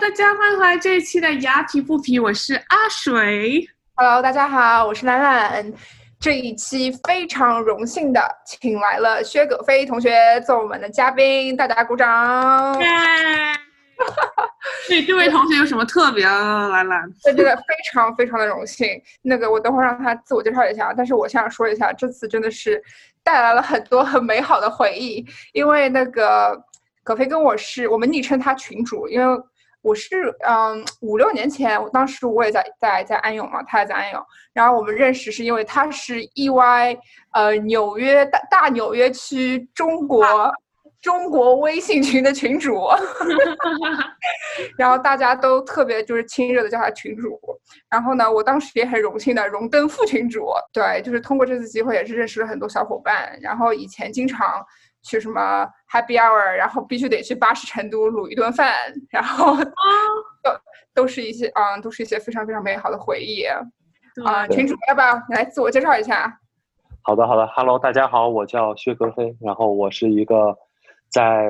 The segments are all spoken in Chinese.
大家欢迎回来这一期的牙皮不皮，我是阿水。Hello，大家好，我是兰兰。这一期非常荣幸的请来了薛葛飞同学做我们的嘉宾，大家鼓掌。耶！对，这位同学有什么特别啊？兰兰，对这个非常非常的荣幸。那个我等会儿让他自我介绍一下，但是我想说一下，这次真的是带来了很多很美好的回忆，因为那个葛飞跟我是我们昵称他群主，因为。我是嗯五六年前，我当时我也在在在安永嘛，他也在安永，然后我们认识是因为他是 EY 呃纽约大大纽约区中国、啊、中国微信群的群主，然后大家都特别就是亲热的叫他群主，然后呢，我当时也很荣幸的荣登副群主，对，就是通过这次机会也是认识了很多小伙伴，然后以前经常。去什么 Happy Hour，然后必须得去巴士成都卤一顿饭，然后都都是一些啊、嗯，都是一些非常非常美好的回忆啊、呃。群主要不要来自我介绍一下？好的，好的，Hello，大家好，我叫薛格飞，然后我是一个在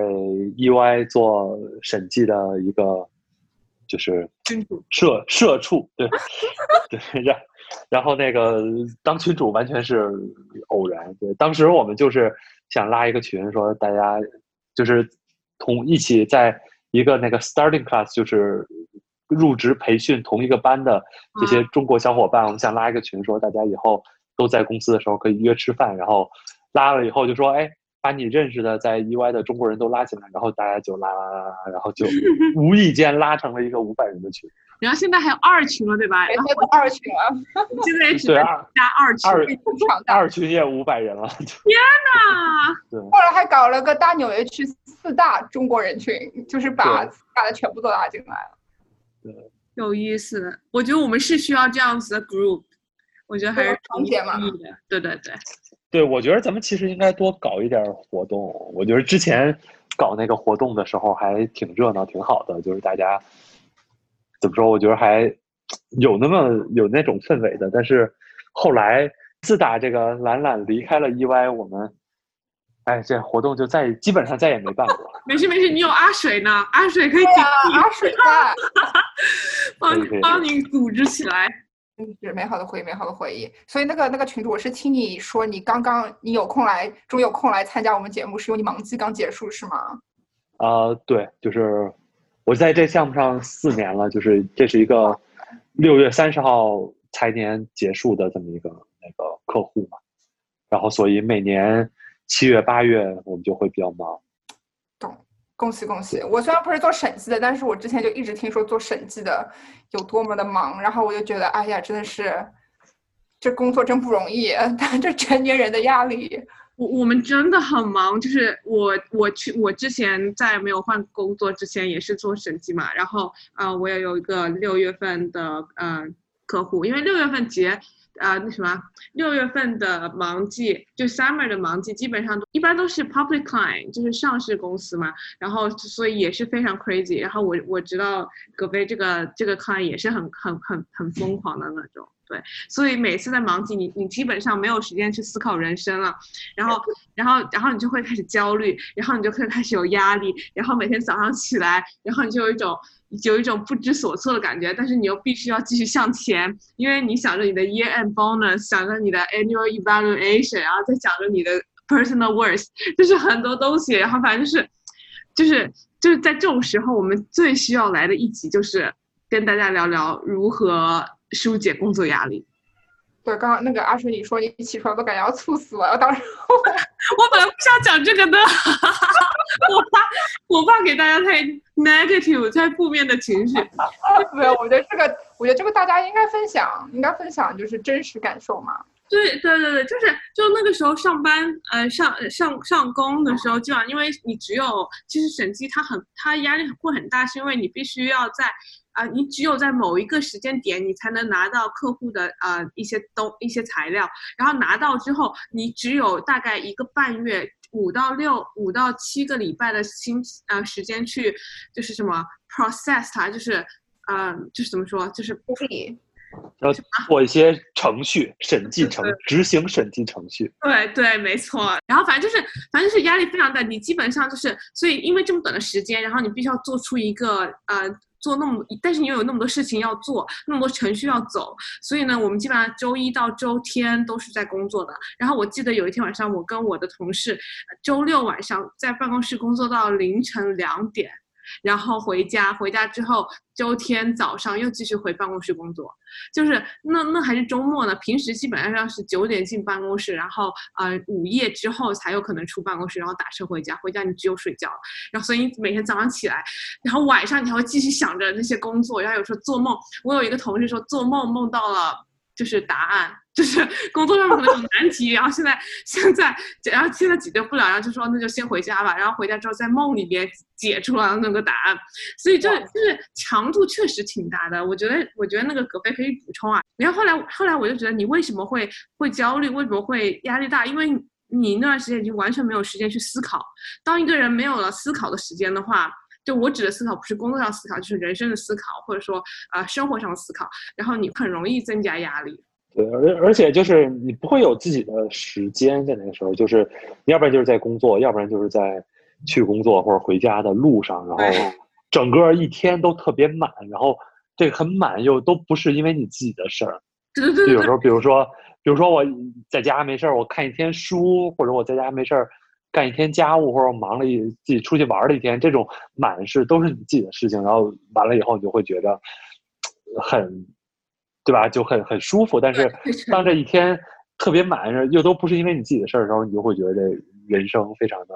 EY 做审计的一个就是社社畜，对 对，然然后那个当群主完全是偶然，对，当时我们就是。想拉一个群，说大家就是同一起在一个那个 starting class，就是入职培训同一个班的这些中国小伙伴，我们想拉一个群，说大家以后都在公司的时候可以约吃饭。然后拉了以后就说，哎，把你认识的在 EY 的中国人都拉进来，然后大家就拉拉拉拉，然后就无意间拉成了一个五百人的群。然后现在还有二群了，对吧？现在二群了，现在也只能加二群，二二群也五百人了。天哪！对，后来还搞了个大纽约区四大中国人群，就是把四大的全部都拉进来了。对，有意思。我觉得我们是需要这样子的 group，我觉得还是团结嘛。对对对。对，我觉得咱们其实应该多搞一点活动。我觉得之前搞那个活动的时候还挺热闹，挺好的，就是大家。怎么说？我觉得还有那么有那种氛围的，但是后来自打这个懒懒离开了 EY，我们哎，这活动就再基本上再也没办过。没事没事，你有阿水呢，阿水可以顶替、啊，阿水在，帮你帮你组织起来。嗯，是美好的回忆，美好的回忆。所以那个那个群主，我是听你说你刚刚你有空来，终于有空来参加我们节目，是因为你忙季刚结束是吗？啊、对，就是。我在这项目上四年了，就是这是一个六月三十号财年结束的这么一个那个客户嘛，然后所以每年七月八月我们就会比较忙。恭喜恭喜！我虽然不是做审计的，但是我之前就一直听说做审计的有多么的忙，然后我就觉得，哎呀，真的是这工作真不容易，但这成年人的压力。我我们真的很忙，就是我我去我之前在没有换工作之前也是做审计嘛，然后啊、我也有一个六月份的呃客户，因为六月份结啊、那什么六月份的忙季就 summer 的忙季基本上都一般都是 public client 就是上市公司嘛，然后所以也是非常 crazy，然后我我知道葛飞这个这个 client 也是很很很很疯狂的那种。对，所以每次在忙季，你你基本上没有时间去思考人生了，然后，然后，然后你就会开始焦虑，然后你就会开始有压力，然后每天早上起来，然后你就有一种有一种不知所措的感觉，但是你又必须要继续向前，因为你想着你的 year end bonus，想着你的 annual evaluation，然后再想着你的 personal worth，就是很多东西，然后反正就是，就是就是在这种时候，我们最需要来的一集就是跟大家聊聊如何。疏解工作压力。对，刚刚那个阿水你说你起床都感觉要猝死了，当时 我本来不想讲这个的，我怕我怕给大家太 negative 太负面的情绪。没有，我觉得这个，我觉得这个大家应该分享，应该分享就是真实感受嘛。对对对对，就是就那个时候上班，呃，上上上工的时候，基本上因为你只有其实审计它很它压力会很大，是因为你必须要在。啊、呃，你只有在某一个时间点，你才能拿到客户的呃一些东一些材料，然后拿到之后，你只有大概一个半月，五到六五到七个礼拜的星呃时间去，就是什么 process 它，就是呃就是怎么说，就是处理。要做一些程序，审计程执行审计程序。对对，没错。然后反正就是，反正就是压力非常大。你基本上就是，所以因为这么短的时间，然后你必须要做出一个呃做那么，但是你又有那么多事情要做，那么多程序要走，所以呢，我们基本上周一到周天都是在工作的。然后我记得有一天晚上，我跟我的同事，周六晚上在办公室工作到凌晨两点。然后回家，回家之后，周天早上又继续回办公室工作，就是那那还是周末呢。平时基本上是九点进办公室，然后呃午夜之后才有可能出办公室，然后打车回家。回家你只有睡觉，然后所以你每天早上起来，然后晚上你还会继续想着那些工作，然后有时候做梦。我有一个同事说做梦梦到了。就是答案，就是工作上可能有难题，然后现在现在，然后现在解决不了，然后就说那就先回家吧，然后回家之后在梦里边解出了那个答案，所以这就是强度确实挺大的。我觉得我觉得那个葛飞可以补充啊。然后后来后来我就觉得你为什么会会焦虑，为什么会压力大？因为你那段时间已经完全没有时间去思考。当一个人没有了思考的时间的话。就我指的思考不是工作上思考，就是人生的思考，或者说啊生活上的思考，然后你很容易增加压力。对，而而且就是你不会有自己的时间在那个时候，就是要不然就是在工作，要不然就是在去工作或者回家的路上，然后整个一天都特别满，然后这个很满又都不是因为你自己的事儿。对对对。就有时候，比如说，比如说我在家没事儿，我看一天书，或者我在家没事儿。干一天家务或者忙了一自己出去玩了一天，这种满是都是你自己的事情，然后完了以后你就会觉得很，对吧？就很很舒服。但是当这一天特别满，又都不是因为你自己的事儿的时候，你就会觉得这人生非常的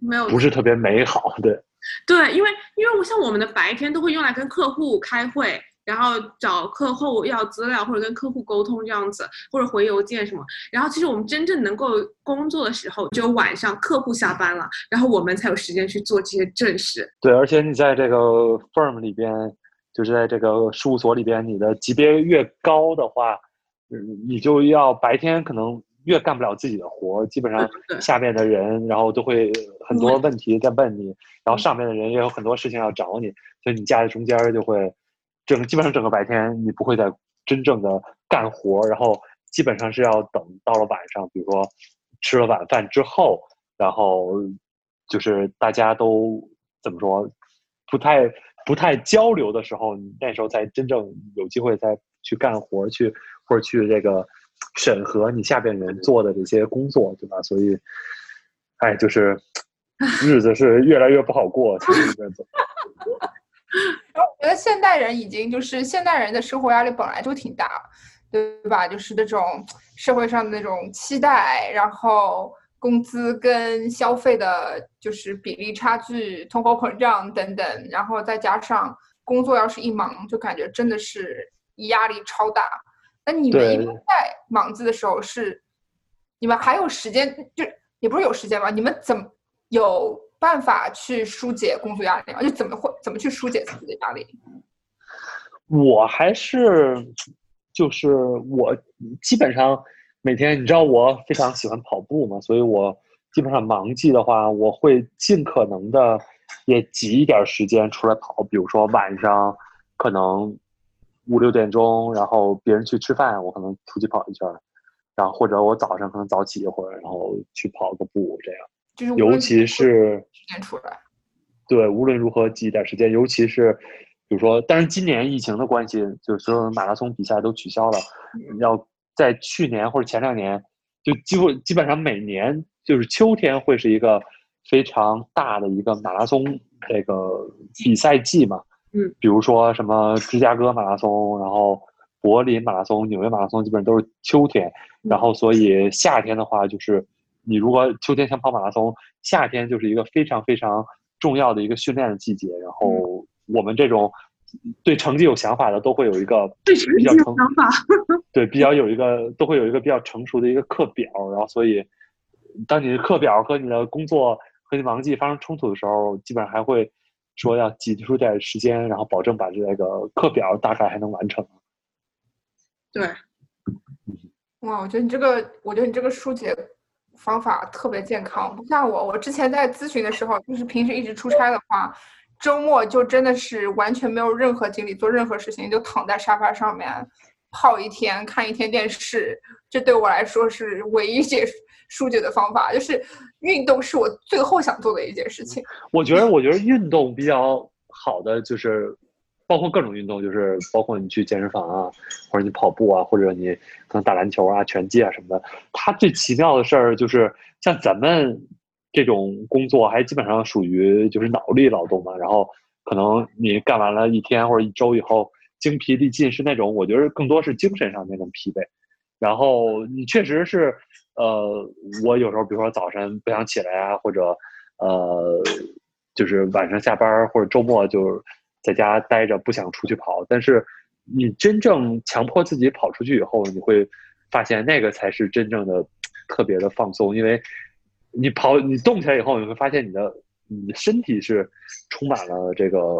没有不是特别美好。对，对，因为因为我像我们的白天都会用来跟客户开会。然后找客户要资料，或者跟客户沟通这样子，或者回邮件什么。然后其实我们真正能够工作的时候，只有晚上客户下班了，然后我们才有时间去做这些正事。对，而且你在这个 firm 里边，就是在这个事务所里边，你的级别越高的话，嗯，你就要白天可能越干不了自己的活，基本上下面的人，然后都会很多问题在问你，然后上面的人也有很多事情要找你，所以你夹在中间就会。整基本上整个白天你不会再真正的干活，然后基本上是要等到了晚上，比如说吃了晚饭之后，然后就是大家都怎么说不太不太交流的时候，你那时候才真正有机会再去干活去或者去这个审核你下边人做的这些工作，对吧？所以，哎，就是 日子是越来越不好过，其实 我觉得现代人已经就是现代人的生活压力本来就挺大，对吧？就是那种社会上的那种期待，然后工资跟消费的就是比例差距、通货膨胀等等，然后再加上工作要是一忙，就感觉真的是压力超大。那你们一般在忙季的时候是，你们还有时间？就也不是有时间吧？你们怎么有？办法去疏解工作压力吗？就怎么会怎么去疏解自己的压力？我还是就是我基本上每天，你知道我非常喜欢跑步嘛，所以我基本上忙季的话，我会尽可能的也挤一点时间出来跑。比如说晚上可能五六点钟，然后别人去吃饭，我可能出去跑一圈，然后或者我早上可能早起一会儿，然后去跑个步这样。就是尤其是时间出来，对，无论如何挤一点时间，尤其是比如说，但是今年疫情的关系，就是所有的马拉松比赛都取消了。要在去年或者前两年，就几乎基本上每年就是秋天会是一个非常大的一个马拉松这个比赛季嘛。嗯，比如说什么芝加哥马拉松，然后柏林马拉松、纽约马拉松，基本上都是秋天。然后所以夏天的话就是。你如果秋天想跑马拉松，夏天就是一个非常非常重要的一个训练的季节。然后我们这种对成绩有想法的，都会有一个 对成绩有想法，对比较有一个都会有一个比较成熟的一个课表。然后所以，当你的课表和你的工作和你忙季发生冲突的时候，基本上还会说要挤出点时间，然后保证把这个课表大概还能完成。对，哇，我觉得你这个，我觉得你这个疏解。方法特别健康，不像我。我之前在咨询的时候，就是平时一直出差的话，周末就真的是完全没有任何精力做任何事情，就躺在沙发上面泡一天，看一天电视。这对我来说是唯一解疏解的方法，就是运动是我最后想做的一件事情。我觉得，我觉得运动比较好的就是包括各种运动，就是包括你去健身房啊，或者你跑步啊，或者你可能打篮球啊、拳击啊什么的。它最奇妙的事儿就是像咱们这种工作，还基本上属于就是脑力劳动嘛。然后可能你干完了一天或者一周以后，精疲力尽，是那种我觉得更多是精神上那种疲惫。然后你确实是，呃，我有时候比如说早晨不想起来啊，或者呃，就是晚上下班或者周末就在家待着不想出去跑。但是你真正强迫自己跑出去以后，你会发现那个才是真正的特别的放松，因为你跑你动起来以后，你会发现你的你的身体是充满了这个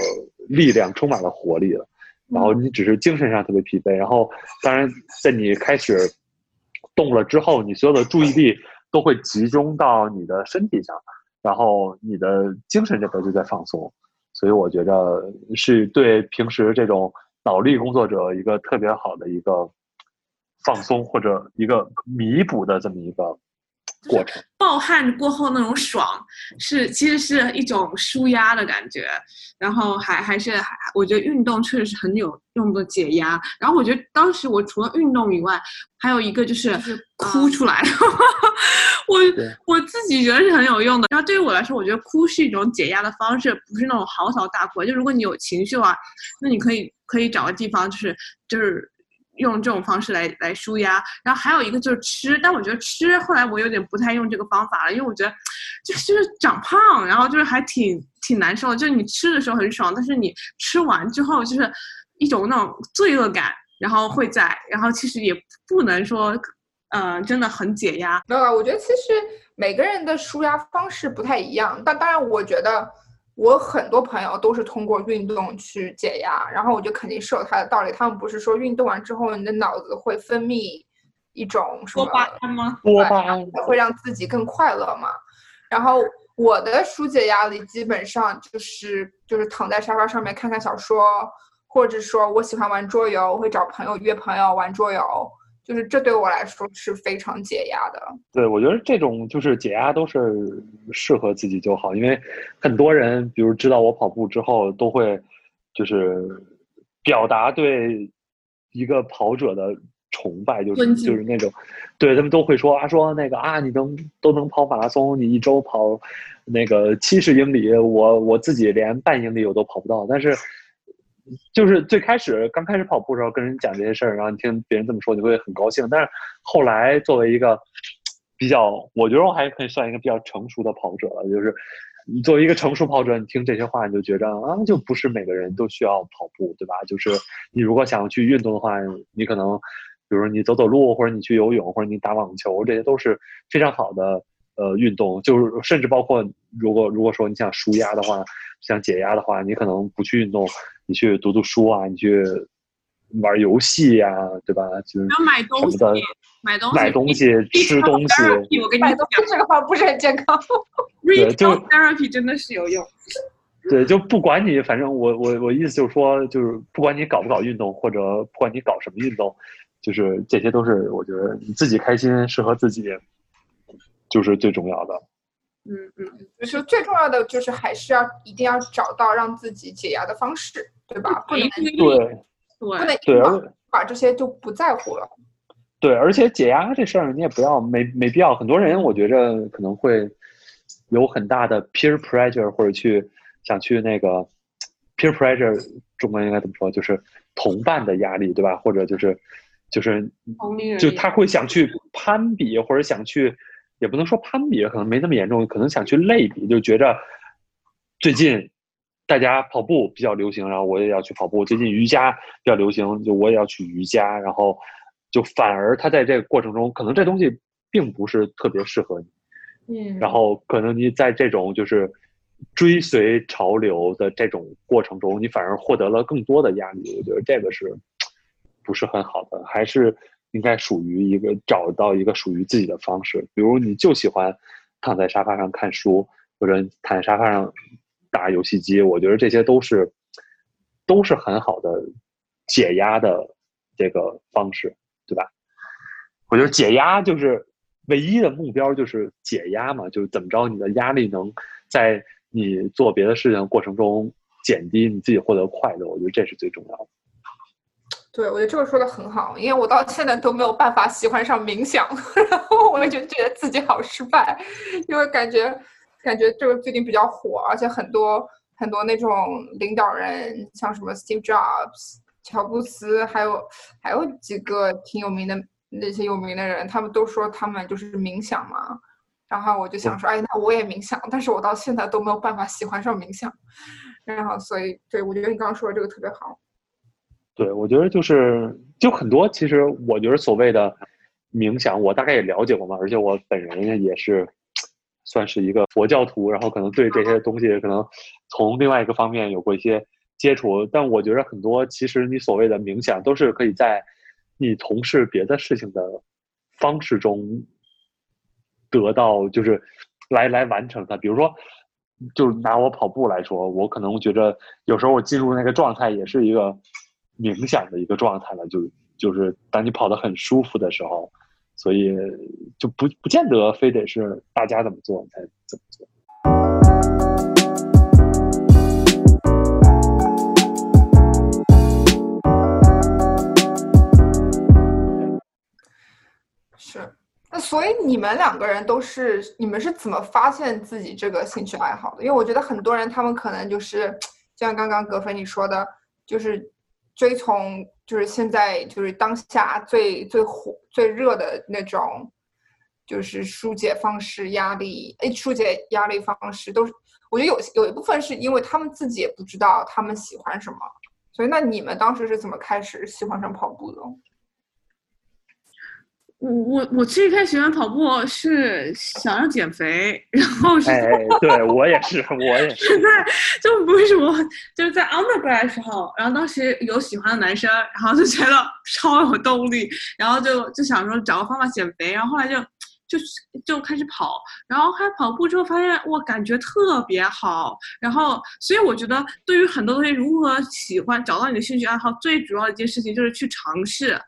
力量，充满了活力的。然后你只是精神上特别疲惫，然后当然在你开始动了之后，你所有的注意力都会集中到你的身体上，然后你的精神这边就在放松，所以我觉得是对平时这种脑力工作者一个特别好的一个放松或者一个弥补的这么一个。过程暴汗过后那种爽，是其实是一种舒压的感觉，然后还还是还我觉得运动确实是很有用的解压。然后我觉得当时我除了运动以外，还有一个就是哭出来，我我自己觉得是很有用的。然后对于我来说，我觉得哭是一种解压的方式，不是那种嚎啕大哭。就如果你有情绪啊，那你可以可以找个地方，就是就是。用这种方式来来舒压，然后还有一个就是吃，但我觉得吃后来我有点不太用这个方法了，因为我觉得就是就是长胖，然后就是还挺挺难受的。就是你吃的时候很爽，但是你吃完之后就是一种那种罪恶感，然后会在，然后其实也不能说，嗯，真的很解压。没有啊，我觉得其实每个人的舒压方式不太一样，但当然我觉得。我很多朋友都是通过运动去解压，然后我觉得肯定是有它的道理。他们不是说运动完之后你的脑子会分泌一种什么多巴胺吗？多巴胺会让自己更快乐嘛？然后我的疏解压力基本上就是就是躺在沙发上面看看小说，或者说我喜欢玩桌游，我会找朋友约朋友玩桌游。就是这对我来说是非常解压的。对，我觉得这种就是解压都是适合自己就好，因为很多人，比如知道我跑步之后，都会就是表达对一个跑者的崇拜，就是就是那种，对他们都会说啊，说那个啊，你能都能跑马拉松，你一周跑那个七十英里，我我自己连半英里我都跑不到，但是。就是最开始刚开始跑步的时候，跟人讲这些事儿，然后你听别人这么说，你会很高兴。但是后来作为一个比较，我觉得我还可以算一个比较成熟的跑者了。就是你作为一个成熟跑者，你听这些话，你就觉着啊，就不是每个人都需要跑步，对吧？就是你如果想去运动的话，你可能，比如说你走走路，或者你去游泳，或者你打网球，这些都是非常好的呃运动。就是甚至包括如果如果说你想舒压的话，想解压的话，你可能不去运动。你去读读书啊，你去玩游戏呀，对吧？就是买东西，买东西，买东西，吃东西。我跟你讲，这个话不是很健康。对，就 therapy 真的是有用。对，就不管你，反正我我我意思就是说，就是不管你搞不搞运动，或者不管你搞什么运动，就是这些都是我觉得你自己开心，适合自己，就是最重要的。嗯嗯，就是最重要的就是还是要一定要找到让自己解压的方式，对吧？不能对对，不能对把这些就不在乎了。对，而且解压这事儿你也不要没没必要。很多人我觉着可能会有很大的 peer pressure，或者去想去那个 peer pressure，中文应该怎么说？就是同伴的压力，对吧？或者就是就是就他会想去攀比，或者想去。也不能说攀比，可能没那么严重，可能想去类比，就觉着最近大家跑步比较流行，然后我也要去跑步。最近瑜伽比较流行，就我也要去瑜伽。然后就反而他在这个过程中，可能这东西并不是特别适合你。嗯。然后可能你在这种就是追随潮流的这种过程中，你反而获得了更多的压力。我觉得这个是不是很好的？还是？应该属于一个找到一个属于自己的方式，比如你就喜欢躺在沙发上看书，或者躺在沙发上打游戏机，我觉得这些都是都是很好的解压的这个方式，对吧？我觉得解压就是唯一的目标，就是解压嘛，就是怎么着你的压力能在你做别的事情过程中减低你自己获得快乐，我觉得这是最重要的。对，我觉得这个说的很好，因为我到现在都没有办法喜欢上冥想，然后我就觉得自己好失败，因为感觉感觉这个最近比较火，而且很多很多那种领导人，像什么 Steve Jobs、乔布斯，还有还有几个挺有名的那些有名的人，他们都说他们就是冥想嘛，然后我就想说，哎，那我也冥想，但是我到现在都没有办法喜欢上冥想，然后所以对我觉得你刚刚说的这个特别好。对，我觉得就是就很多，其实我觉得所谓的冥想，我大概也了解过嘛，而且我本人也是算是一个佛教徒，然后可能对这些东西可能从另外一个方面有过一些接触。但我觉得很多，其实你所谓的冥想，都是可以在你从事别的事情的方式中得到，就是来来完成它。比如说，就拿我跑步来说，我可能觉得有时候我进入那个状态也是一个。冥想的一个状态了，就就是当你跑得很舒服的时候，所以就不不见得非得是大家怎么做才怎么做。是，那所以你们两个人都是，你们是怎么发现自己这个兴趣爱好的？因为我觉得很多人他们可能就是就像刚刚葛飞你说的，就是。追从就是现在就是当下最最火最热的那种，就是疏解方式压力，诶，疏解压力方式都是，我觉得有有一部分是因为他们自己也不知道他们喜欢什么，所以那你们当时是怎么开始喜欢上跑步的？我我我最开始喜欢跑步是想要减肥，然后是，对我也是，我也是在就为什么就是在 undergrad 的时候，然后当时有喜欢的男生，然后就觉得 超有动力，然后就就想说找个方法减肥，然后后来就。就就开始跑，然后开始跑步之后发现我，感觉特别好。然后，所以我觉得对于很多东西，如何喜欢找到你的兴趣爱好，最主要的一件事情就是去尝试。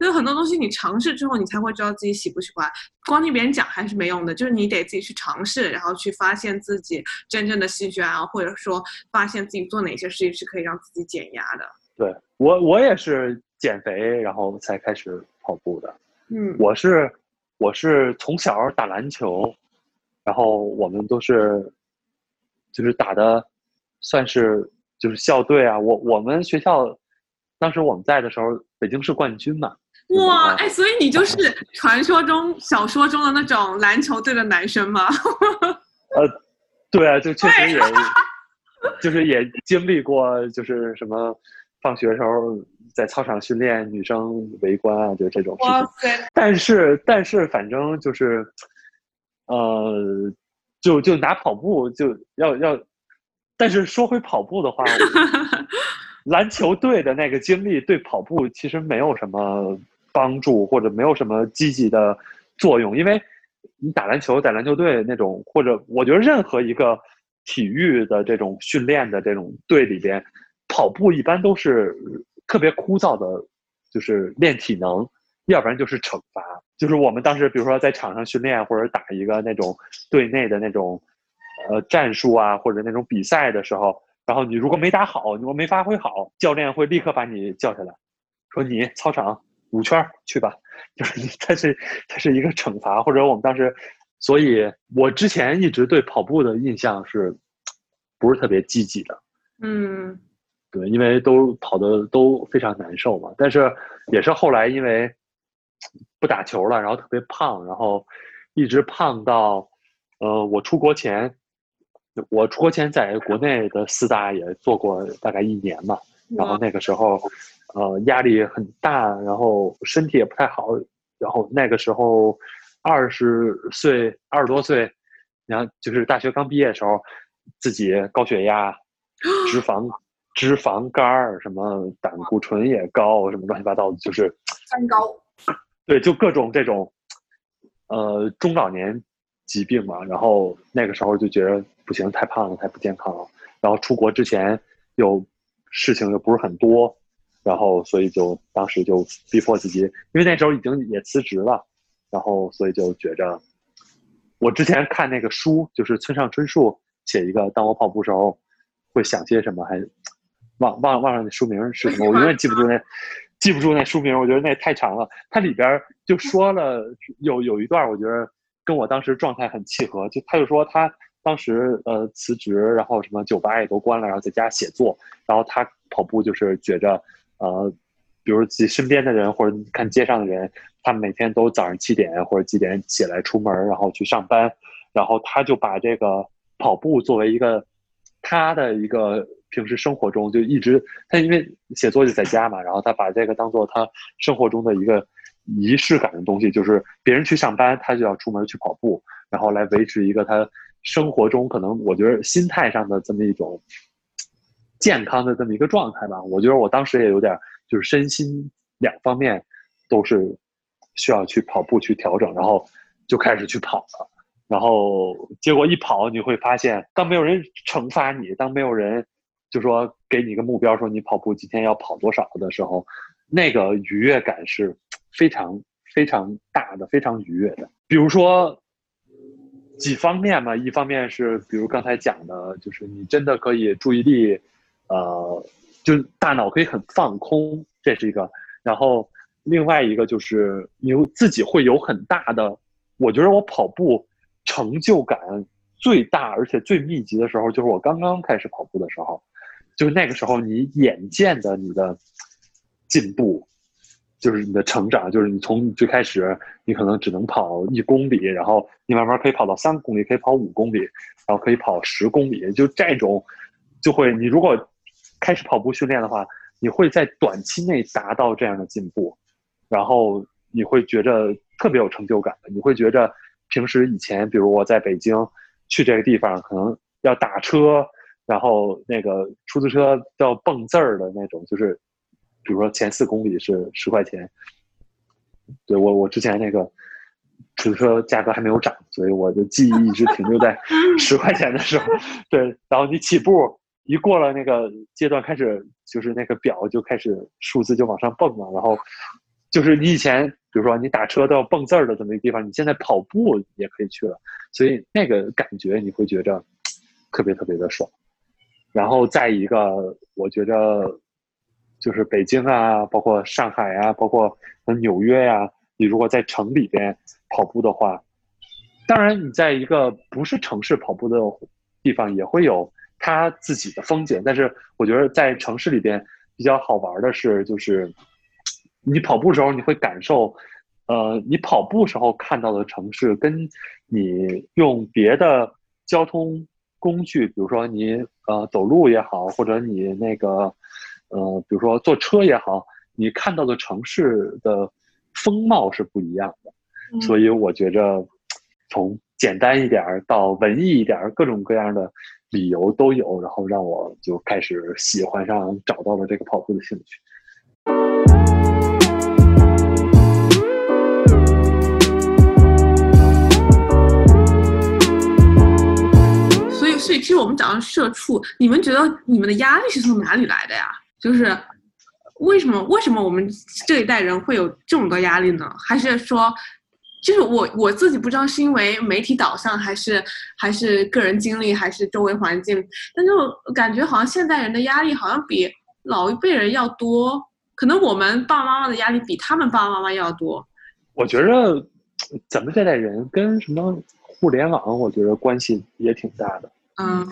有很多东西你尝试之后，你才会知道自己喜不喜欢。光听别人讲还是没用的，就是你得自己去尝试，然后去发现自己真正的兴趣爱好，或者说发现自己做哪些事情是可以让自己减压的。对我，我也是减肥，然后才开始跑步的。嗯，我是。我是从小打篮球，然后我们都是，就是打的，算是就是校队啊。我我们学校当时我们在的时候，北京市冠军嘛。哇，哎，所以你就是传说中、小说中的那种篮球队的男生吗？呃，对啊，就确实也，就是也经历过，就是什么放学时候。在操场训练，女生围观啊，就这种事情。但是，但是，反正就是，呃，就就拿跑步就要要。但是说回跑步的话，篮球队的那个经历对跑步其实没有什么帮助，或者没有什么积极的作用。因为你打篮球，在篮球队那种，或者我觉得任何一个体育的这种训练的这种队里边，跑步一般都是。特别枯燥的，就是练体能，要不然就是惩罚。就是我们当时，比如说在场上训练或者打一个那种队内的那种，呃，战术啊，或者那种比赛的时候，然后你如果没打好，你如果没发挥好，教练会立刻把你叫下来，说你操场五圈去吧。就是它是它是一个惩罚，或者我们当时，所以我之前一直对跑步的印象是，不是特别积极的。嗯。对，因为都跑的都非常难受嘛，但是也是后来因为不打球了，然后特别胖，然后一直胖到呃我出国前，我出国前在国内的四大也做过大概一年嘛，然后那个时候呃压力很大，然后身体也不太好，然后那个时候二十岁二十多岁，然后就是大学刚毕业的时候，自己高血压、脂肪。脂肪肝儿，什么胆固醇也高，什么乱七八糟的，就是三高。对，就各种这种，呃，中老年疾病嘛。然后那个时候就觉得不行，太胖了，太不健康了。然后出国之前又事情又不是很多，然后所以就当时就逼迫自己，因为那时候已经也辞职了，然后所以就觉着，我之前看那个书，就是村上春树写一个《当我跑步时候》。会想些什么，还忘忘忘了那书名是什么，我永远记不住那 记不住那书名，我觉得那太长了。它里边就说了有有一段，我觉得跟我当时状态很契合，就他就说他当时呃辞职，然后什么酒吧也都关了，然后在家写作，然后他跑步就是觉着呃。比如自己身边的人，或者看街上的人，他们每天都早上七点或者几点起来出门，然后去上班，然后他就把这个跑步作为一个他的一个平时生活中就一直他因为写作就在家嘛，然后他把这个当做他生活中的一个仪式感的东西，就是别人去上班，他就要出门去跑步，然后来维持一个他生活中可能我觉得心态上的这么一种健康的这么一个状态吧。我觉得我当时也有点。就是身心两方面都是需要去跑步去调整，然后就开始去跑了。然后结果一跑，你会发现，当没有人惩罚你，当没有人就说给你一个目标，说你跑步今天要跑多少的时候，那个愉悦感是非常非常大的，非常愉悦的。比如说几方面嘛，一方面是比如刚才讲的，就是你真的可以注意力，呃。就大脑可以很放空，这是一个。然后另外一个就是你自己会有很大的，我觉得我跑步成就感最大而且最密集的时候，就是我刚刚开始跑步的时候，就是那个时候你眼见的你的进步，就是你的成长，就是你从最开始你可能只能跑一公里，然后你慢慢可以跑到三公里，可以跑五公里，然后可以跑十公里，就这种就会你如果。开始跑步训练的话，你会在短期内达到这样的进步，然后你会觉着特别有成就感。你会觉着平时以前，比如我在北京去这个地方，可能要打车，然后那个出租车要蹦字儿的那种，就是比如说前四公里是十块钱。对我，我之前那个出租车价格还没有涨，所以我的记忆一直停留在 十块钱的时候。对，然后你起步。一过了那个阶段，开始就是那个表就开始数字就往上蹦了，然后就是你以前比如说你打车都要蹦字儿的这么一个地方，你现在跑步也可以去了，所以那个感觉你会觉着特别特别的爽。然后再一个，我觉得就是北京啊，包括上海啊，包括纽约呀，你如果在城里边跑步的话，当然你在一个不是城市跑步的地方也会有。它自己的风景，但是我觉得在城市里边比较好玩的是，就是你跑步时候你会感受，呃，你跑步时候看到的城市，跟你用别的交通工具，比如说你呃走路也好，或者你那个呃比如说坐车也好，你看到的城市的风貌是不一样的。所以我觉着从简单一点到文艺一点，各种各样的。理由都有，然后让我就开始喜欢上，找到了这个跑步的兴趣。其实我们讲到社畜，你们觉得你们的压力是从哪里来的呀？就是为什么为什么我们这一代人会有这么多压力呢？还是说？就是我我自己不知道是因为媒体导向还是还是个人经历还是周围环境，但就感觉好像现代人的压力好像比老一辈人要多，可能我们爸爸妈妈的压力比他们爸爸妈妈要多。我觉得咱们这代人跟什么互联网，我觉得关系也挺大的。嗯，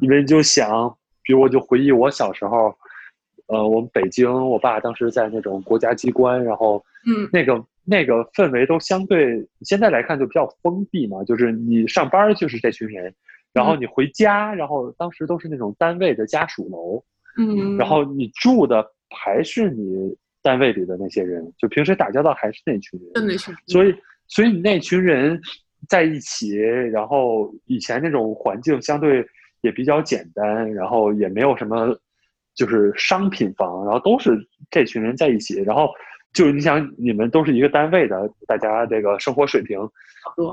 因为就想，比如我就回忆我小时候，呃，我们北京，我爸当时在那种国家机关，然后嗯，那个。那个氛围都相对现在来看就比较封闭嘛，就是你上班就是这群人，然后你回家，然后当时都是那种单位的家属楼，嗯，然后你住的还是你单位里的那些人，就平时打交道还是那群人，那群，所以所以你那群人在一起，然后以前那种环境相对也比较简单，然后也没有什么就是商品房，然后都是这群人在一起，然后。就是你想，你们都是一个单位的，大家这个生活水平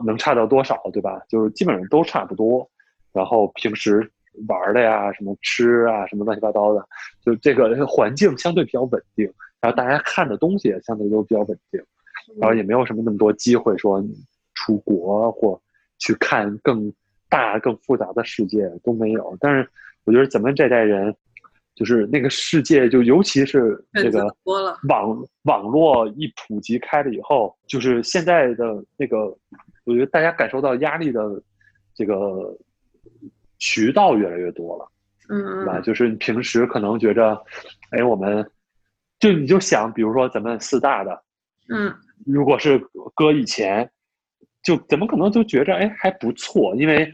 能差到多少，对吧？就是基本上都差不多。然后平时玩的呀，什么吃啊，什么乱七八糟的，就这个环境相对比较稳定。然后大家看的东西也相对都比较稳定。然后也没有什么那么多机会说出国或去看更大、更复杂的世界都没有。但是我觉得咱们这代人，就是那个世界，就尤其是这个网网络一普及开了以后，就是现在的那个，我觉得大家感受到压力的这个渠道越来越多了。嗯对吧？嗯就是你平时可能觉着，哎，我们就你就想，比如说咱们四大的，嗯如果是搁以前，就怎么可能就觉着，哎，还不错，因为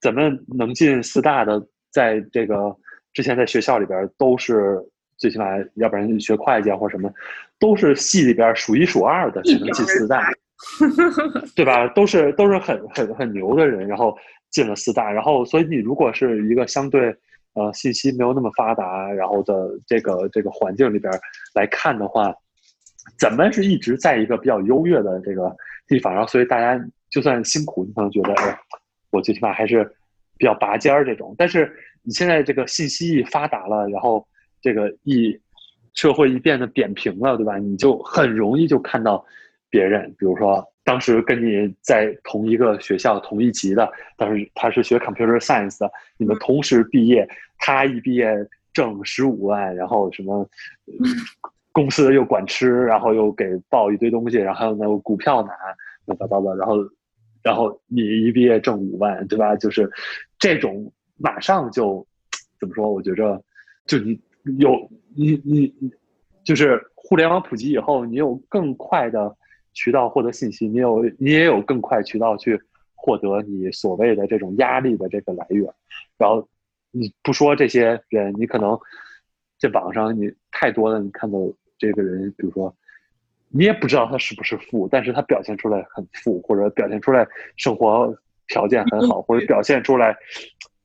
咱们能进四大的，在这个之前在学校里边都是最起码，要不然学会计啊或者什么，都是系里边数一数二的才能进四大。对吧？都是都是很很很牛的人，然后进了四大，然后所以你如果是一个相对呃信息没有那么发达，然后的这个这个环境里边来看的话，咱们是一直在一个比较优越的这个地方，然后所以大家就算辛苦，你可能觉得哎，我最起码还是比较拔尖儿这种，但是你现在这个信息一发达了，然后这个一社会一变得扁平了，对吧？你就很容易就看到别人，比如说当时跟你在同一个学校同一级的，但是他是学 computer science 的，你们同时毕业，他一毕业挣十五万，然后什么公司又管吃，然后又给报一堆东西，然后还有那个股票拿，乱七八糟，然后然后你一毕业挣五万，对吧？就是这种马上就怎么说？我觉着就你有你你你就是互联网普及以后，你有更快的渠道获得信息，你有你也有更快渠道去获得你所谓的这种压力的这个来源。然后你不说这些人，你可能在网上你太多的你看到这个人，比如说你也不知道他是不是富，但是他表现出来很富，或者表现出来生活条件很好，或者表现出来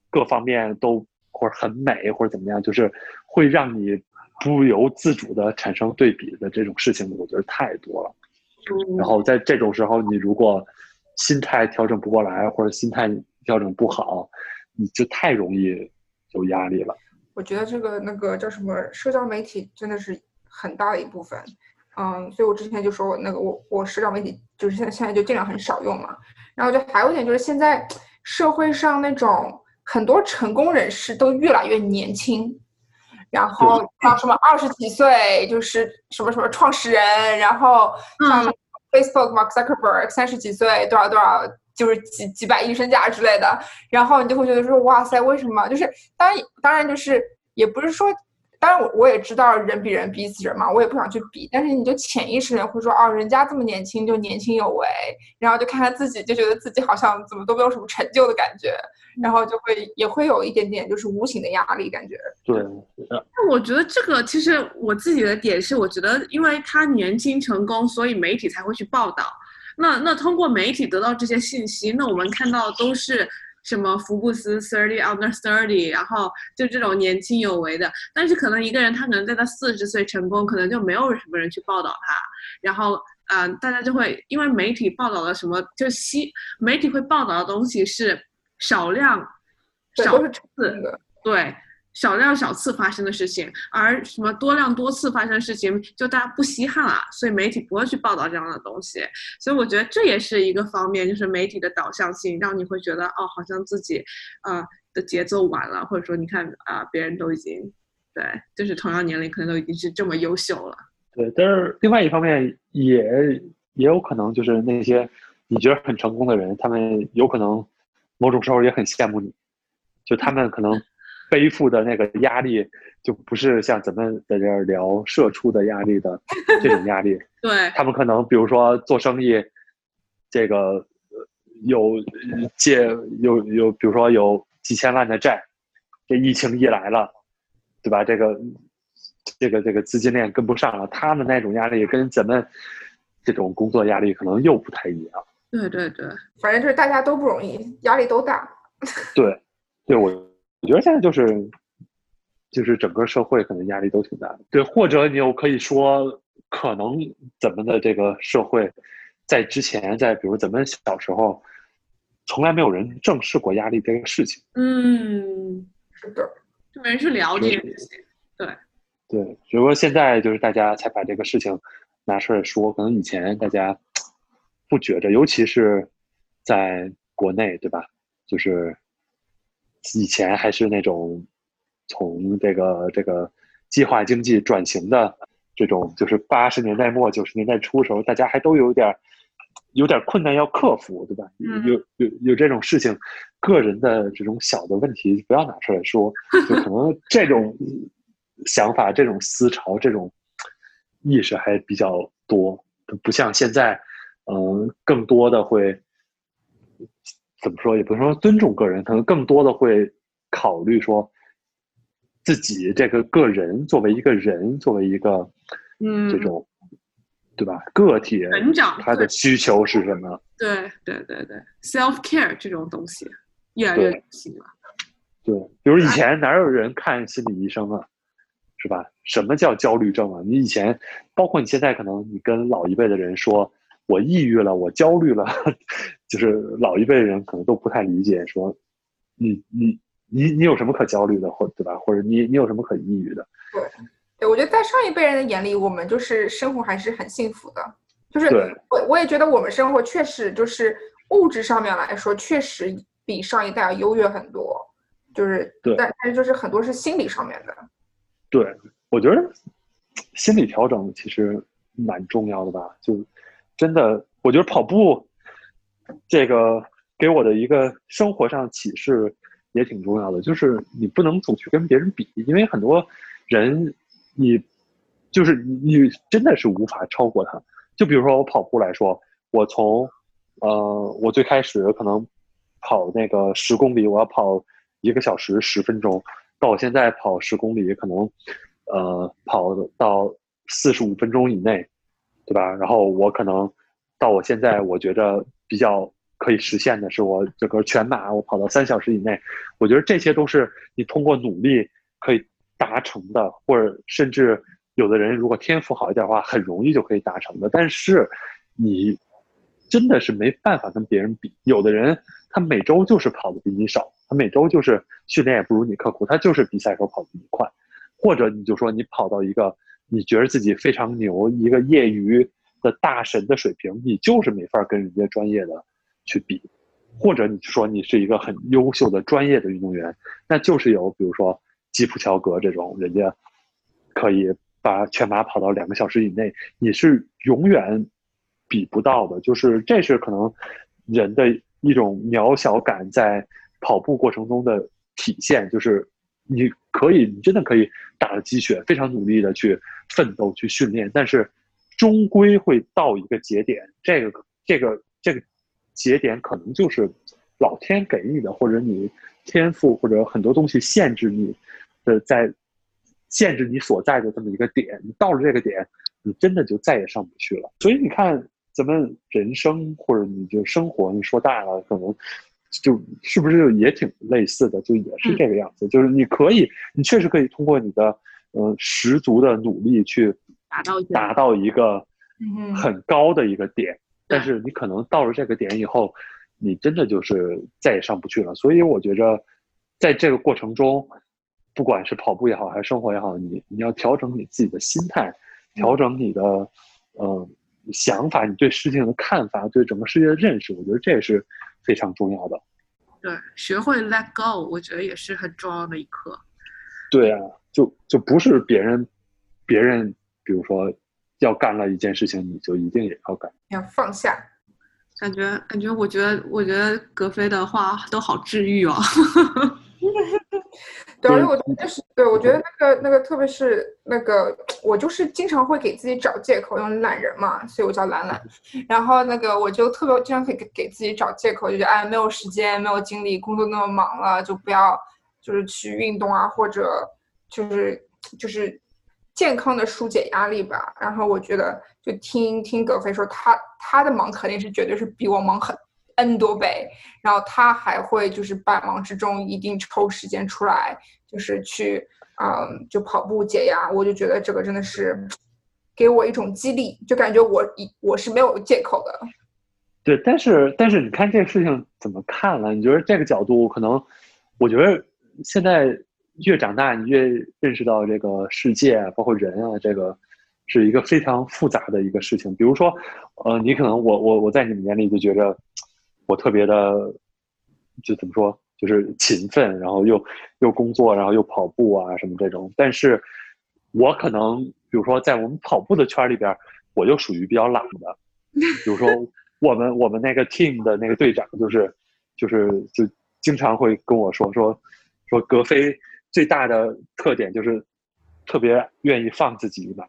各方面都或者很美，或者怎么样，就是会让你不由自主的产生对比的这种事情，我觉得太多了。嗯，然后在这种时候，你如果心态调整不过来，或者心态调整不好，你就太容易有压力了。我觉得这个那个叫什么社交媒体真的是很大的一部分，嗯，所以我之前就说我那个我我社交媒体就是现在现在就尽量很少用嘛。然后就还有一点就是现在社会上那种很多成功人士都越来越年轻，然后像什么二十几岁就是什么什么创始人，然后像嗯 Facebook Mark Zuckerberg 三十几岁多少多少就是几几百亿身价之类的，然后你就会觉得说哇塞，为什么？就是当然当然就是也不是说，当然我我也知道人比人比死人嘛，我也不想去比，但是你就潜意识里会说哦，人家这么年轻就年轻有为，然后就看看自己就觉得自己好像怎么都没有什么成就的感觉，然后就会也会有一点点就是无形的压力感觉。对，那我觉得这个其实我自己的点是，我觉得因为他年轻成功，所以媒体才会去报道。那那通过媒体得到这些信息，那我们看到都是什么福布斯 thirty under thirty，然后就这种年轻有为的。但是可能一个人他可能在他四十岁成功，可能就没有什么人去报道他，然后嗯、呃大家就会因为媒体报道了什么，就吸媒体会报道的东西是少量，少是次的。对少量少次发生的事情，而什么多量多次发生的事情，就大家不稀罕了，所以媒体不会去报道这样的东西。所以我觉得这也是一个方面，就是媒体的导向性，让你会觉得哦，好像自己呃的节奏晚了，或者说你看啊、别人都已经对，就是同样年龄可能都已经是这么优秀了。对，但是另外一方面也也有可能就是那些你觉得很成功的人，他们有可能某种时候也很羡慕你，就他们可能背负的那个压力，就不是像咱们在这儿聊社畜的压力的 这种压力，对，他们可能比如说做生意，这个呃有借有有，比如说有几千万的债，这疫情一来了，对吧？这个这个这个资金链跟不上了，他们那种压力跟咱们这种工作压力可能又不太一样。对对对，反正就是大家都不容易，压力都大。对，对我我觉得现在就是就是整个社会可能压力都挺大的。对，或者你又可以说，可能咱们的这个社会在之前，在比如咱们小时候，从来没有人正视过压力这个事情。嗯，是的，就没人去聊这件事情。对，只不过现在就是大家才把这个事情拿出来说，可能以前大家不觉着，尤其是在国内，对吧？就是以前还是那种从这个这个计划经济转型的这种，就是八十年代末九十年代初时候，大家还都有点有点困难要克服，对吧？有有有这种事情，个人的这种小的问题不要拿出来说，就可能这种想法、这种思潮、这种意识还比较多，不像现在，嗯，更多的会怎么说？也不是说尊重个人，可能更多的会考虑说自己这个个人作为一个人，作为一个嗯这种。对吧？个体成长他的需求是什么？对对对对，self care 这种东西越来越流行了。对，比如以前哪有人看心理医生啊？是吧？什么叫焦虑症啊？你以前，包括你现在，可能你跟老一辈的人说，我抑郁了，我焦虑了，就是老一辈人可能都不太理解，说你你你你有什么可焦虑的，或对吧？或者你你有什么可抑郁的？对。对，我觉得在上一辈人的眼里，我们就是生活还是很幸福的。就是我我也觉得我们生活确实就是物质上面来说，确实比上一代要优越很多。就是对，但但是就是很多是心理上面的。对，我觉得心理调整其实蛮重要的吧。就真的，我觉得跑步这个给我的一个生活上启示也挺重要的，就是你不能总去跟别人比，因为很多人。你就是你真的是无法超过他。就比如说我跑步来说，我从呃我最开始可能跑那个十公里，我要跑一个小时十分钟，到我现在跑十公里可能呃跑到四十五分钟以内，对吧？然后我可能到我现在我觉得比较可以实现的是，我这个全马我跑到三小时以内。我觉得这些都是你通过努力可以。达成的，或者甚至有的人如果天赋好一点的话，很容易就可以达成的。但是你真的是没办法跟别人比。有的人他每周就是跑的比你少，他每周就是训练也不如你刻苦，他就是比赛时候跑的比你快。或者你就说你跑到一个你觉得自己非常牛、一个业余的大神的水平，你就是没法跟人家专业的去比。或者你说你是一个很优秀的专业的运动员，那就是有比如说。基普乔格这种人家可以把全马跑到两个小时以内，你是永远比不到的。就是这是可能人的一种渺小感在跑步过程中的体现。就是你可以，你真的可以打了鸡血，非常努力的去奋斗、去训练，但是终归会到一个节点。这个、这个、这个节点可能就是老天给你的，或者你天赋，或者很多东西限制你。呃，在限制你所在的这么一个点，你到了这个点，你真的就再也上不去了。所以你看，咱们人生或者你就生活，你说大了，可能就是不是也挺类似的，就也是这个样子。就是你可以，你确实可以通过你的呃十足的努力去达到达到一个很高的一个点，但是你可能到了这个点以后，你真的就是再也上不去了。所以我觉着，在这个过程中。不管是跑步也好，还是生活也好，你你要调整你自己的心态，调整你的呃想法，你对事情的看法，对整个世界的认识，我觉得这也是非常重要的。对，学会 let go，我觉得也是很重要的一课。对啊，就就不是别人别人，比如说要干了一件事情，你就一定也要干，要放下。感觉感觉，我觉得我觉得格飞的话都好治愈哦。对，而且我觉得是，对我觉得那个那个，特别是那个，我就是经常会给自己找借口，因为懒人嘛，所以我叫懒懒。然后那个，我就特别经常可以给给自己找借口，就觉得哎，没有时间，没有精力，工作那么忙了，就不要就是去运动啊，或者就是就是健康的疏解压力吧。然后我觉得，就听听葛飞说，他他的忙肯定是绝对是比我忙很。N 多倍，然后他还会就是百忙之中一定抽时间出来，就是去，嗯，就跑步解压。我就觉得这个真的是给我一种激励，就感觉我一我是没有借口的。对，但是但是你看这个事情怎么看了？你觉得这个角度可能？我觉得现在越长大，你越认识到这个世界包括人啊，这个是一个非常复杂的一个事情。比如说，呃，你可能我我我在你们眼里就觉着。我特别的，就怎么说？就是勤奋，然后又又工作，然后又跑步啊什么这种。但是，我可能比如说在我们跑步的圈里边，我就属于比较懒的。比如说我们我们那个 team 的那个队长，就是就是就经常会跟我说说说格飞最大的特点就是特别愿意放自己一马。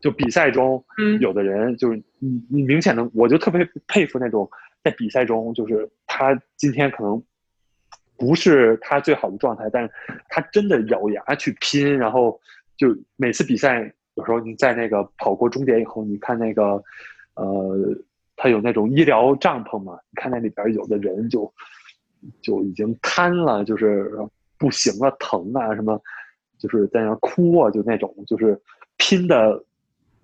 就比赛中，嗯有的人就是你你明显的，我就特别佩服那种在比赛中，就是他今天可能不是他最好的状态，但是他真的咬牙去拼，然后就每次比赛，有时候你在那个跑过终点以后，你看那个呃，他有那种医疗帐篷嘛，你看那里边有的人就就已经瘫了，就是不行了，疼啊什么，就是在那哭啊，就那种就是拼的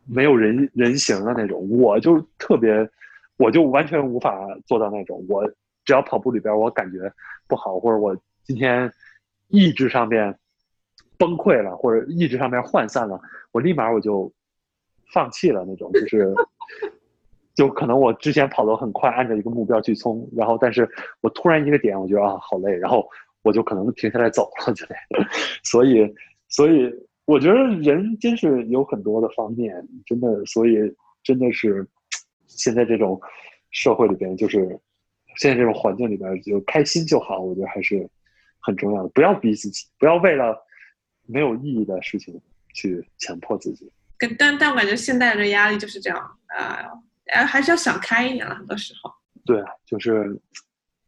没有人人形的那种，我就特别，我就完全无法做到那种。我只要跑步里边我感觉不好，或者我今天意志上面崩溃了，或者意志上面涣散了，我立马我就放弃了那种，就是。就可能我之前跑得很快，按照一个目标去冲，然后但是我突然一个点，我觉得啊好累，然后我就可能停下来走了之类的。所以，所以我觉得人真是有很多的方面，真的，所以真的是现在这种社会里边，就是现在这种环境里边，就开心就好，我觉得还是很重要的。不要逼自己，不要为了没有意义的事情去强迫自己。跟但但我感觉现代人的压力就是这样啊。呃，还是要想开一点了，很多时候。对，就是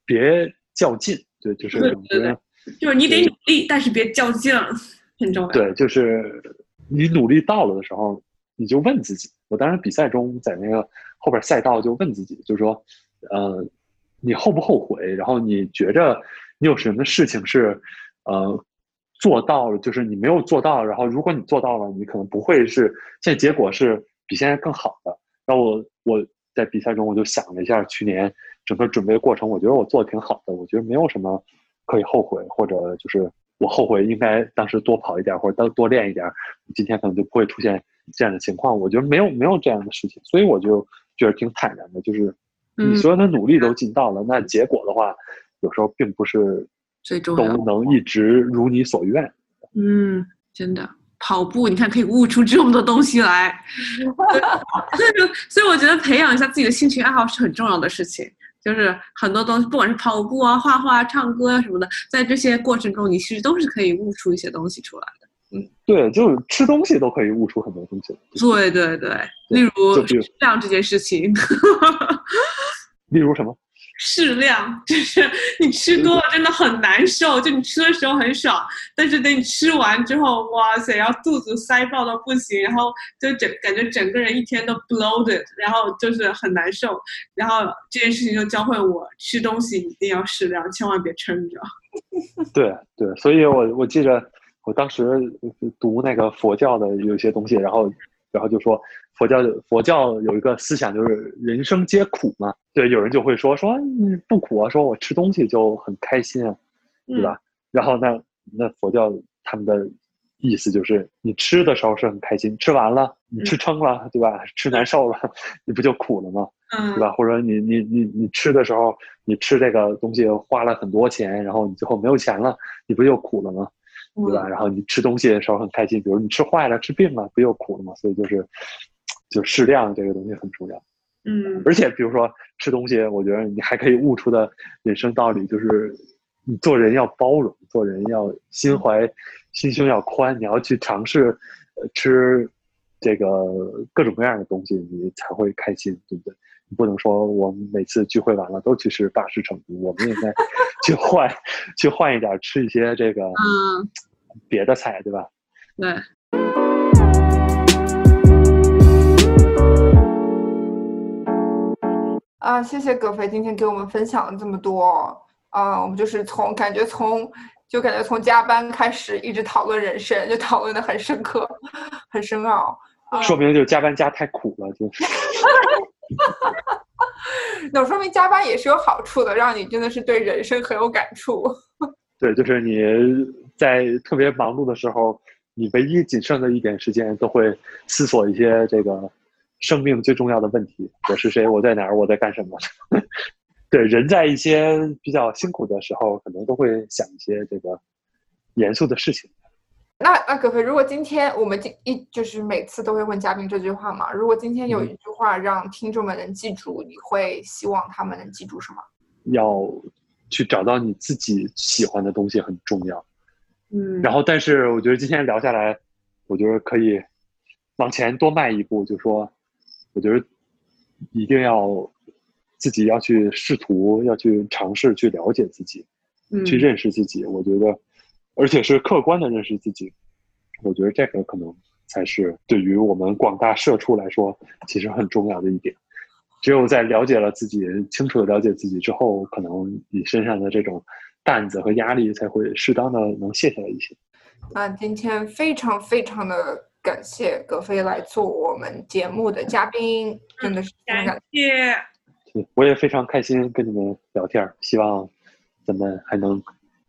别较劲，对，就是对对对，就是你得努力，但是别较劲，很重要。对，就是你努力到了的时候，你就问自己。我当时比赛中在那个后边赛道就问自己，就是说，呃，你后不后悔？然后你觉着你有什么事情是，呃，做到了，就是你没有做到，然后如果你做到了，你可能不会是现在结果是比现在更好的。然后我我在比赛中我就想了一下去年整个准备过程，我觉得我做的挺好的，我觉得没有什么可以后悔，或者就是我后悔应该当时多跑一点或者多多练一点，今天可能就不会出现这样的情况。我觉得没有没有这样的事情，所以我就觉得挺坦然的，就是你所有的努力都尽到了，那结果的话，有时候并不是最终都能一直如你所愿。嗯，真的。跑步，你看可以悟出这么多东西来，所以我觉得培养一下自己的兴趣爱好是很重要的事情。就是很多东西，不管是跑步啊、画画、唱歌啊什么的，在这些过程中，你其实都是可以悟出一些东西出来的。嗯，对，就是吃东西都可以悟出很多东西。对对对，例如适量这件事情。例如什么？适量就是你吃多了真的很难受，就你吃的时候很爽，但是等你吃完之后，哇塞，然后肚子塞爆到不行，然后就整感觉整个人一天都 bloated，然后就是很难受。然后这件事情就教会我，吃东西一定要适量，千万别撑着。对对，所以我我记着我当时读那个佛教的有些东西，然后然后就说。佛教佛教有一个思想，就是人生皆苦嘛。对，有人就会说说不苦啊，说我吃东西就很开心啊，对吧？然后那那佛教他们的意思就是，你吃的时候是很开心，吃完了你吃撑了，对吧？吃难受了，你不就苦了吗？对吧？或者你你你你吃的时候，你吃这个东西花了很多钱，然后你最后没有钱了，你不就苦了吗？对吧？然后你吃东西的时候很开心，比如你吃坏了、吃病了，不又苦了吗？所以就是。就适量这个东西很重要，嗯，而且比如说吃东西，我觉得你还可以悟出的人生道理就是，你做人要包容，做人要心怀心胸要宽，你要去尝试吃这个各种各样的东西，你才会开心，对不对？你不能说我们每次聚会完了都去吃大师成都，我们应该去换 去换一点，吃一些这个嗯别的菜，对吧？对。啊，谢谢葛飞今天给我们分享了这么多。啊，我们就是从感觉从就感觉从加班开始一直讨论人生，就讨论的很深刻，很深奥。说明就是加班加太苦了，就。那说明加班也是有好处的，让你真的是对人生很有感触。对，就是你在特别忙碌的时候，你唯一仅剩的一点时间，都会思索一些这个。生命最重要的问题：我是谁？我在哪儿？我在干什么？对，人在一些比较辛苦的时候，可能都会想一些这个严肃的事情。那那葛飞，如果今天我们今一就是每次都会问嘉宾这句话嘛？如果今天有一句话让听众们能记住，你会希望他们能记住什么？要去找到你自己喜欢的东西很重要。嗯，然后，但是我觉得今天聊下来，我觉得可以往前多迈一步，就说，我觉得一定要自己要去试图，要去尝试去了解自己，嗯去认识自己。我觉得，而且是客观的认识自己。我觉得这个可能才是对于我们广大社畜来说，其实很重要的一点。只有在了解了自己，清楚的了解自己之后，可能你身上的这种担子和压力才会适当的能卸下来一些。那今天非常非常的感谢葛飞来做我们节目的嘉宾，真的是非常感感谢，我也非常开心跟你们聊天儿，希望咱们还能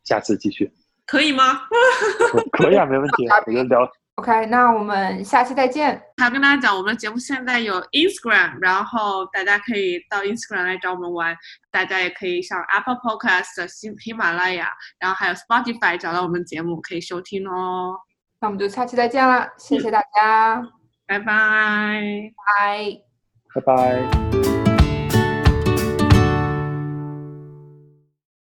下次继续。可以吗？可以啊，没问题。OK，那我们下期再见。还要跟大家讲，我们的节目现在有 Instagram，然后大家可以到 Instagram 来找我们玩。大家也可以上 Apple Podcast、喜喜马拉雅，然后还有 Spotify 找到我们节目可以收听哦。那我们就下期再见了，谢谢大家，拜拜。拜。拜拜。